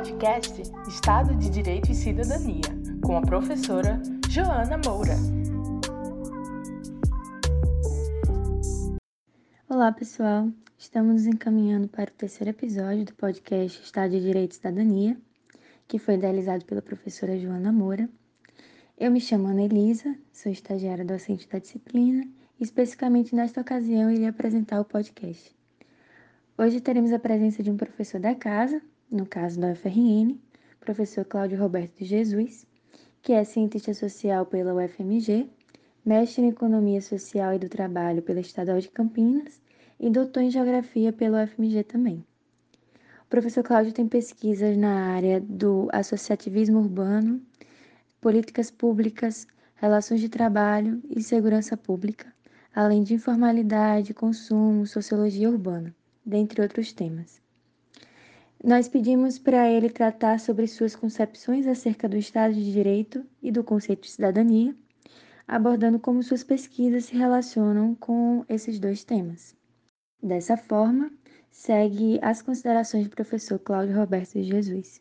podcast Estado de Direito e Cidadania, com a professora Joana Moura. Olá, pessoal. Estamos nos encaminhando para o terceiro episódio do podcast Estado de Direito e Cidadania, que foi idealizado pela professora Joana Moura. Eu me chamo Ana Elisa, sou estagiária docente da disciplina e, especificamente nesta ocasião, irei apresentar o podcast. Hoje teremos a presença de um professor da casa, no caso da UFRN, professor Cláudio Roberto de Jesus, que é cientista social pela UFMG, mestre em Economia Social e do Trabalho pela Estadual de Campinas e doutor em Geografia pela UFMG também. O professor Cláudio tem pesquisas na área do associativismo urbano, políticas públicas, relações de trabalho e segurança pública, além de informalidade, consumo, sociologia urbana, dentre outros temas. Nós pedimos para ele tratar sobre suas concepções acerca do Estado de Direito e do conceito de cidadania, abordando como suas pesquisas se relacionam com esses dois temas. Dessa forma, segue as considerações do professor Cláudio Roberto de Jesus.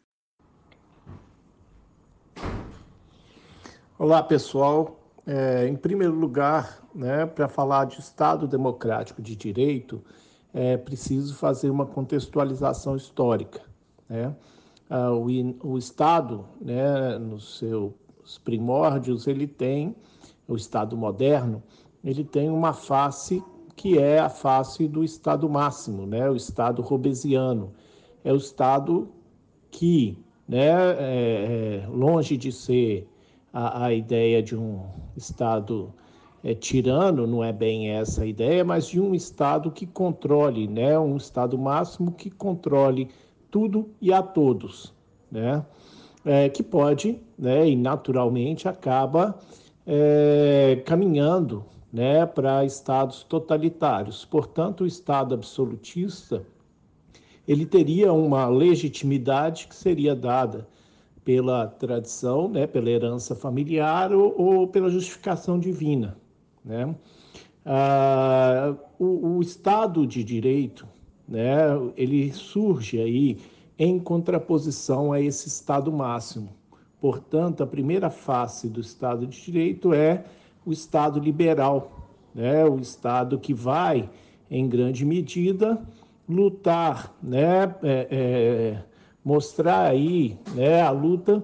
Olá, pessoal. É, em primeiro lugar, né, para falar de Estado Democrático de Direito, é preciso fazer uma contextualização histórica. Né? Ah, o, o, Estado, né, nos seus primórdios, ele tem, o Estado moderno, ele tem uma face que é a face do Estado máximo, né, o Estado robesiano. É o Estado que, né, é, é, longe de ser a, a ideia de um Estado é, tirano, não é bem essa a ideia, mas de um Estado que controle, né, um Estado máximo que controle tudo e a todos, né, é, que pode, né, e naturalmente acaba é, caminhando, né, para estados totalitários. Portanto, o Estado absolutista ele teria uma legitimidade que seria dada pela tradição, né, pela herança familiar ou, ou pela justificação divina. Né? Ah, o, o, Estado de Direito, né, ele surge aí em contraposição a esse Estado máximo. Portanto, a primeira face do Estado de Direito é o Estado liberal, né, o Estado que vai, em grande medida, lutar, né, é, é, mostrar aí né, a luta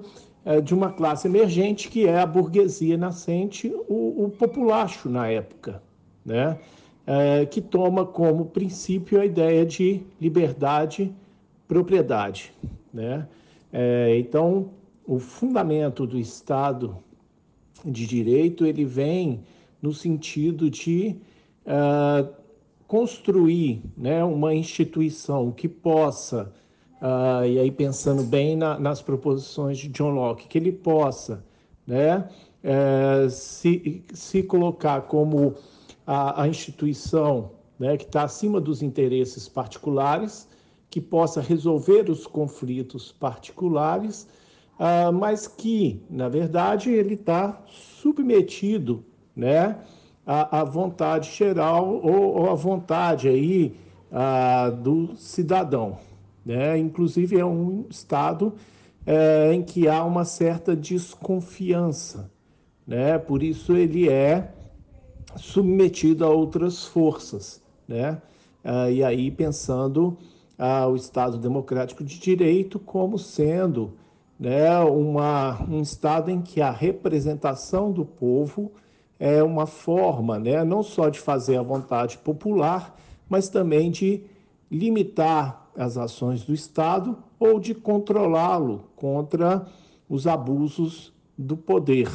de uma classe emergente que é a burguesia nascente, o, o populacho na época, né? É, que toma como princípio a ideia de liberdade, propriedade. Né? É, então, o fundamento do Estado de Direito ele vem no sentido de uh, construir né, uma instituição que possa uh, e aí pensando bem na, nas proposições de John Locke, que ele possa né, uh, se, se colocar como a, a instituição né, que está acima dos interesses particulares, que possa resolver os conflitos particulares, uh, mas que, na verdade, ele está submetido né, à, à, vontade geral ou, ou à vontade aí, uh, do cidadão. Né? Inclusive, é um estado é, em que há uma certa desconfiança. Né? Por isso, ele é submetido a outras forças. Né? Ah, e aí, pensando ah, o Estado Democrático de Direito como sendo né, uma, um Estado em que a representação do povo é uma forma né, não só de fazer a vontade popular, mas também de limitar as ações do Estado ou de controlá-lo contra os abusos do poder.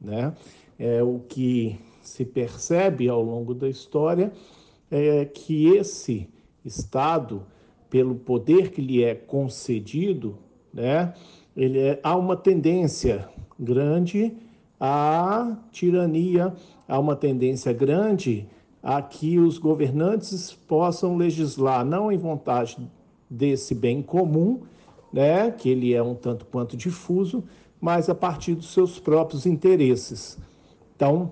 Né? É, o que se percebe ao longo da história é que esse Estado, pelo poder que lhe é concedido, né, ele é, há uma tendência grande à tirania, há uma tendência grande a que os governantes possam legislar não em vontade desse bem comum, né, que ele é um tanto quanto difuso, mas a partir dos seus próprios interesses. Então,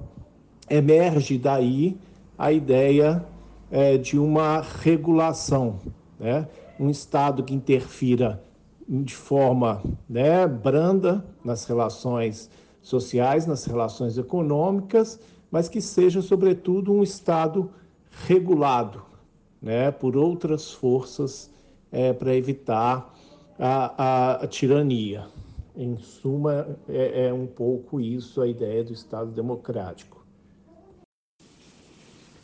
emerge daí a ideia é, de uma regulação, né? um Estado que interfira de forma né, branda nas relações sociais, nas relações econômicas, mas que seja, sobretudo, um Estado regulado né, por outras forças é, para evitar a, a, a, tirania. Em suma, é, é um pouco isso a ideia do Estado democrático.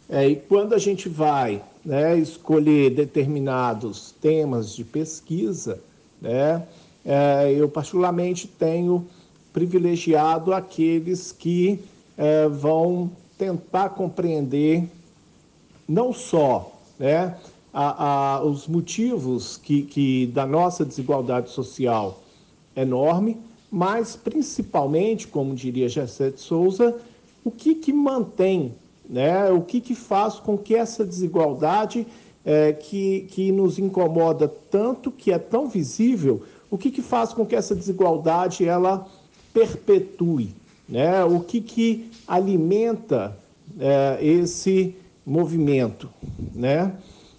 É, e quando a gente vai né, escolher determinados temas de pesquisa, né, é, eu particularmente tenho privilegiado aqueles que é, vão tentar compreender não só né, a, a, os motivos que, que da nossa desigualdade social enorme, mas principalmente, como diria Gessé de Souza, o que, que mantém, né, o que, que faz com que essa desigualdade é, que, que nos incomoda tanto, que é tão visível, o que, que faz com que essa desigualdade ela perpetue, né? o que, que alimenta é, esse movimento. Né?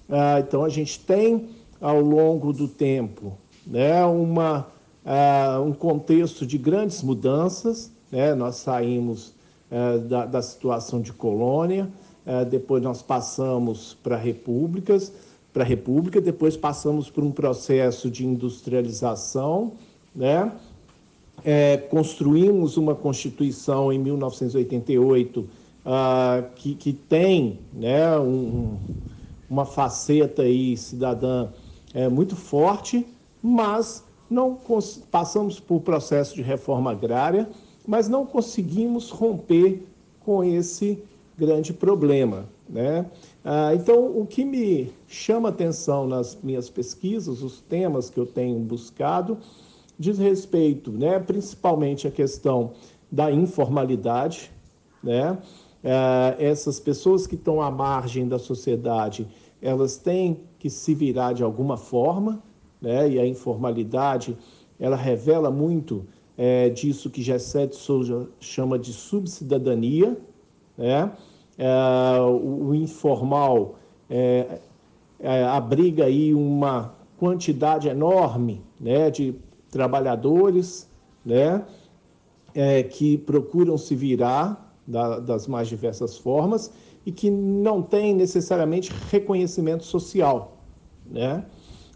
Ah, então, a gente tem, ao longo do tempo, né, uma, ah, um contexto de grandes mudanças. Né? Nós saímos ah, da, da, situação de colônia, ah, depois nós passamos para repúblicas, para a república, depois passamos por um processo de industrialização, né? É, construímos uma Constituição em 1988 uh, que, que tem né, um, uma faceta aí cidadã é, muito forte, mas não passamos por processo de reforma agrária, mas não conseguimos romper com esse grande problema. Né? Ah, então, o que me chama atenção nas minhas pesquisas, os temas que eu tenho buscado, diz respeito, né, principalmente à questão da informalidade, né? É, essas pessoas que estão à margem da sociedade, elas têm que se virar de alguma forma, né? e a informalidade, ela revela muito é, disso que Gessé de Souza chama de subcidadania, né? É, o, o, informal é, abriga aí uma quantidade enorme né, de trabalhadores né, é, que procuram se virar da, das mais diversas formas e que não tem necessariamente reconhecimento social, né?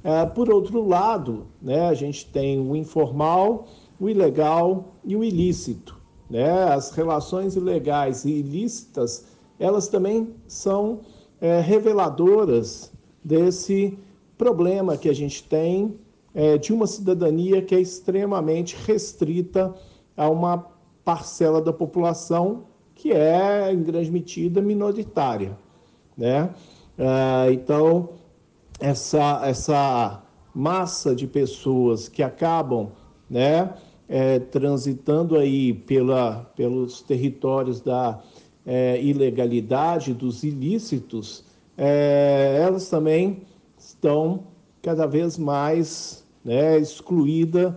É, por outro lado, né, a gente tem o informal, o ilegal e o ilícito. Né? As relações ilegais e ilícitas, elas também são é, reveladoras desse problema que a gente tem é, de uma cidadania que é extremamente restrita a uma parcela da população que é, em grande medida, minoritária. Né? Ah, então, essa, essa massa de pessoas que acabam né, é, transitando aí pela, pelos territórios da é, ilegalidade, dos ilícitos, é, elas também estão cada vez mais né, excluídas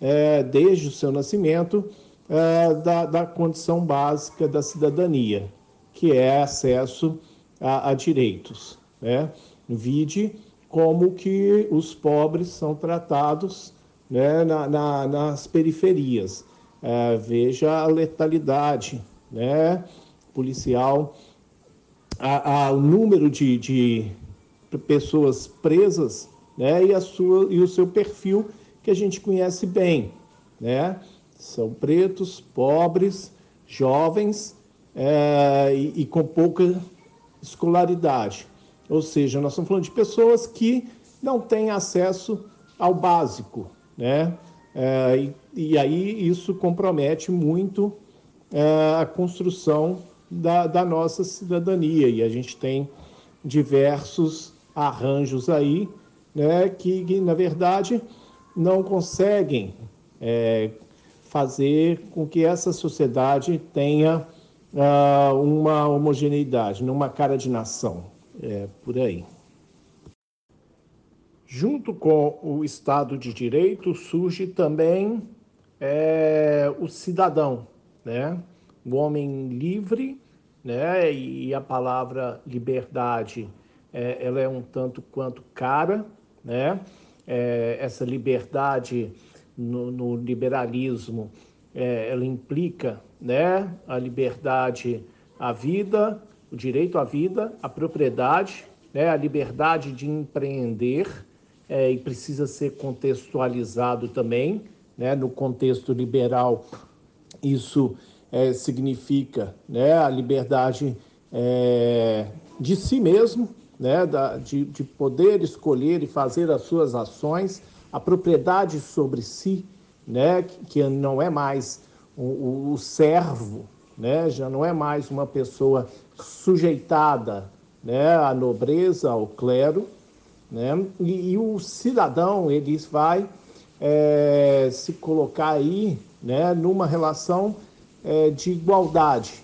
é, desde o seu nascimento é, da, da, condição básica da cidadania, que é acesso a, a direitos. Né? Vide como que os pobres são tratados né, na, na, nas periferias. É, veja a letalidade né, policial, a, a, o número de, de pessoas presas né, e, a sua, e o seu perfil que a gente conhece bem. Né? São pretos, pobres, jovens é, e, e, com pouca escolaridade. Ou seja, nós estamos falando de pessoas que não têm acesso ao básico, né? É, e, e, aí isso compromete muito é, a construção da, da nossa cidadania. E a gente tem diversos arranjos aí, né, que, na verdade não conseguem é, fazer com que essa sociedade tenha uh, uma homogeneidade, numa cara de nação. É por aí. Junto com o Estado de Direito surge também é, o cidadão, né? o homem livre, né? e a palavra liberdade é, ela é um tanto quanto cara, né? é, essa liberdade no, no liberalismo, é, ela implica né, a liberdade à vida, o direito à vida, a propriedade, né, a liberdade de empreender, é, e precisa ser contextualizado também, né, no contexto liberal, isso é, significa né, a liberdade é, de si mesmo, né, da, de, de poder escolher e fazer as suas ações, a propriedade sobre si, né, que não é mais o, o servo, né, já não é mais uma pessoa sujeitada né, à nobreza, ao clero, né, e, e o cidadão ele vai é, se colocar aí né, numa relação é, de igualdade,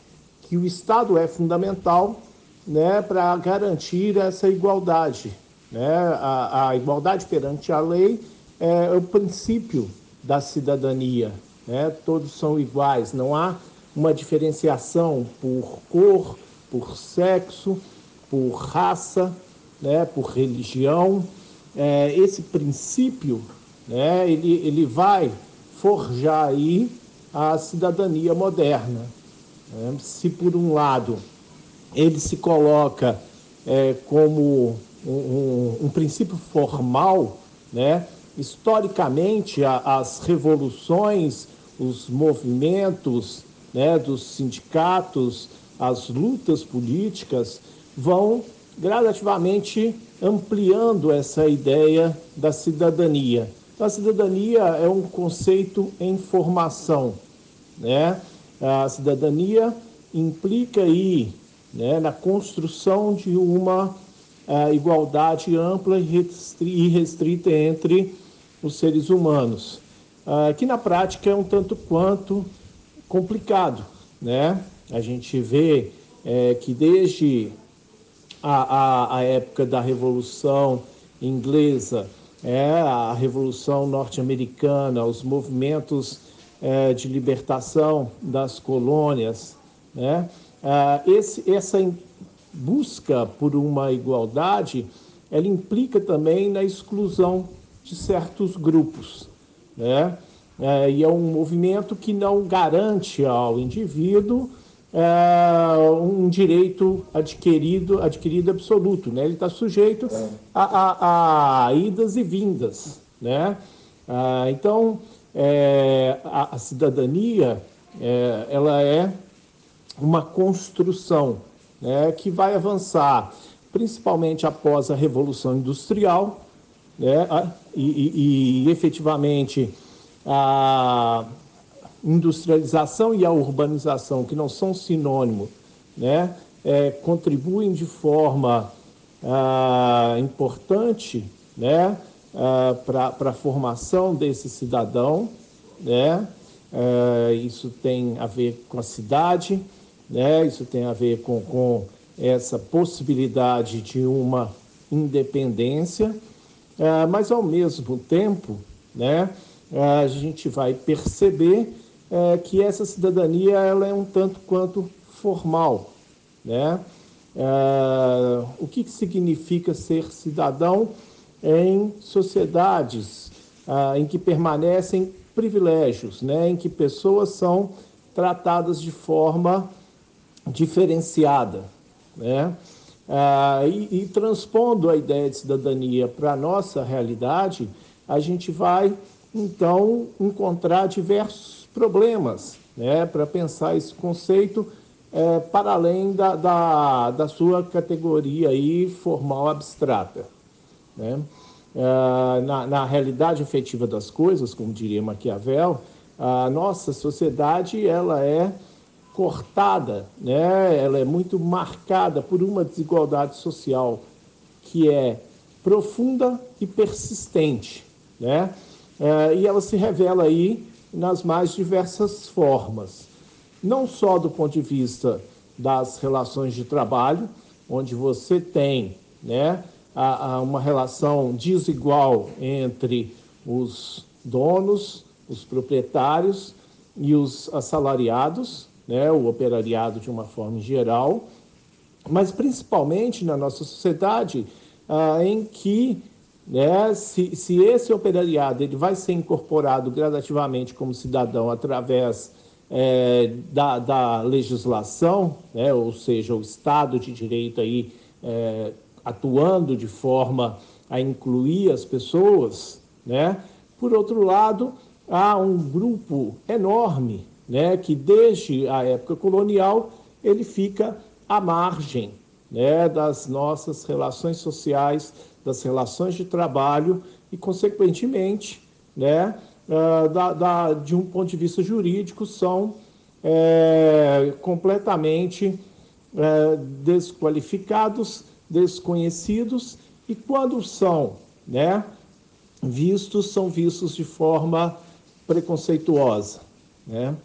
que o Estado é fundamental né, para garantir essa igualdade. Né? A, a, igualdade perante a lei é o princípio da cidadania. Né? Todos são iguais, não há uma diferenciação por cor, por sexo, por raça, né, por religião. É, esse princípio né, ele, ele vai forjar aí a cidadania moderna. Né? Se por um lado ele se coloca é, como um, um, um, princípio formal, né? historicamente a, as revoluções, os movimentos né, dos sindicatos, as lutas políticas vão gradativamente ampliando essa ideia da cidadania. Então, a cidadania é um conceito em formação, né? A cidadania implica aí né, na construção de uma uh, igualdade ampla e restrita entre os seres humanos, uh, que na prática é um tanto quanto complicado, né? A gente vê é, que desde a, a, a, época da Revolução Inglesa, é, a Revolução Norte-Americana, os movimentos é, de libertação das colônias, né? Ah, esse, essa busca por uma igualdade, ela implica também na exclusão de certos grupos, né? É, e é um movimento que não garante ao indivíduo é, um direito adquirido, adquirido absoluto, né? Ele está sujeito a, a, a, idas e vindas, né? Ah, então, é, a, a, cidadania, ela é uma construção né, que vai avançar, principalmente após a Revolução Industrial, né, e, e, e efetivamente a industrialização e a urbanização, que não são sinônimo, né, é, contribuem de forma ah, importante né, ah, para a formação desse cidadão. Né, ah, isso tem a ver com a cidade, né? Isso tem a ver com, com essa possibilidade de uma independência, é, mas ao mesmo tempo, né, a gente vai perceber é, que essa cidadania ela é um tanto quanto formal, né? É, o que, que significa ser cidadão em sociedades ah, em que permanecem privilégios, né? Em que pessoas são tratadas de forma diferenciada, né? Ah, e, e, transpondo a ideia de cidadania para a nossa realidade, a gente vai então encontrar diversos problemas né, para pensar esse conceito é, para além da, da, da, sua categoria aí formal abstrata. Né? Ah, na, na realidade efetiva das coisas, como diria Maquiavel, a nossa sociedade ela é cortada, né? ela é muito marcada por uma desigualdade social que é profunda e persistente. Né? É, e ela se revela aí nas mais diversas formas, não só do ponto de vista das relações de trabalho, onde você tem né, a, a uma relação desigual entre os donos, os proprietários e os assalariados, né, o operariado de uma forma geral, mas principalmente na nossa sociedade, ah, em que né, se, se esse operariado ele vai ser incorporado gradativamente como cidadão através é, da, da, legislação, né, ou seja, o Estado de Direito aí é, atuando de forma a incluir as pessoas, né? Por outro lado, há um grupo enorme, né, que desde a época colonial ele fica à margem, né, das nossas relações sociais, das relações de trabalho e, consequentemente, né, uh, da, da, de um ponto de vista jurídico, são é, completamente é, desqualificados, desconhecidos e quando são né, vistos, são vistos de forma preconceituosa. Né?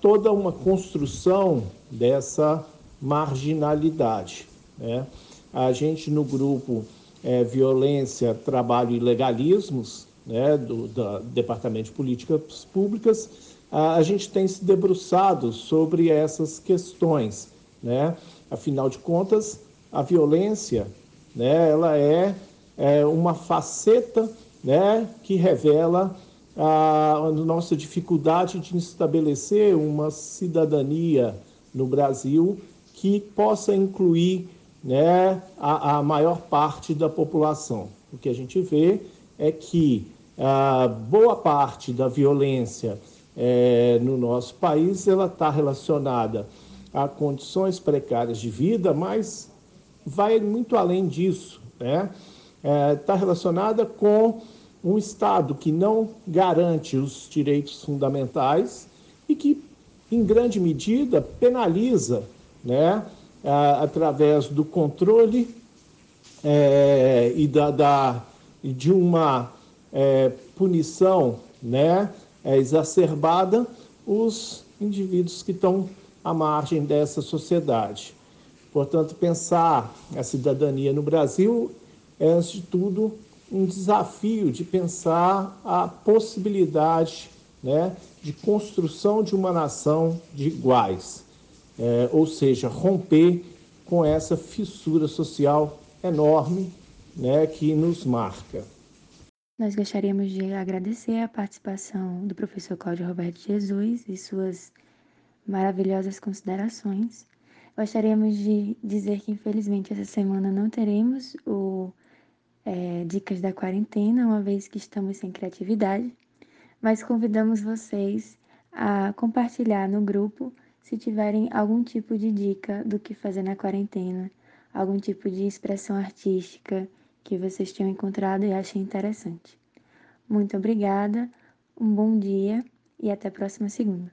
Toda uma construção dessa marginalidade. Né? A gente no grupo é, Violência, Trabalho e Legalismos, né, do, do Departamento de Políticas Públicas, a, a gente tem se debruçado sobre essas questões. Né? Afinal de contas, a violência né, ela é, é uma faceta né, que revela a nossa dificuldade de estabelecer uma cidadania no Brasil que possa incluir né, a, a maior parte da população. O que a gente vê é que a boa parte da violência é, no nosso país ela está relacionada a condições precárias de vida, mas vai muito além disso, né? Está é, tá relacionada com um Estado que não garante os direitos fundamentais e que, em grande medida, penaliza, né, através do controle é, e da, da, de uma é, punição né, é, exacerbada os indivíduos que estão à margem dessa sociedade. Portanto, pensar a cidadania no Brasil é, antes de tudo, um desafio de pensar a possibilidade né, de construção de uma nação de iguais, é, ou seja, romper com essa fissura social enorme né, que nos marca. Nós gostaríamos de agradecer a participação do professor Cláudio Roberto Jesus e suas maravilhosas considerações. Gostaríamos de dizer que, infelizmente, essa semana não teremos o é, Dicas da Quarentena, uma vez que estamos sem criatividade, mas convidamos vocês a compartilhar no grupo se tiverem algum tipo de dica do que fazer na quarentena, algum tipo de expressão artística que vocês tenham encontrado e achem interessante. Muito obrigada, um bom dia e até a próxima segunda.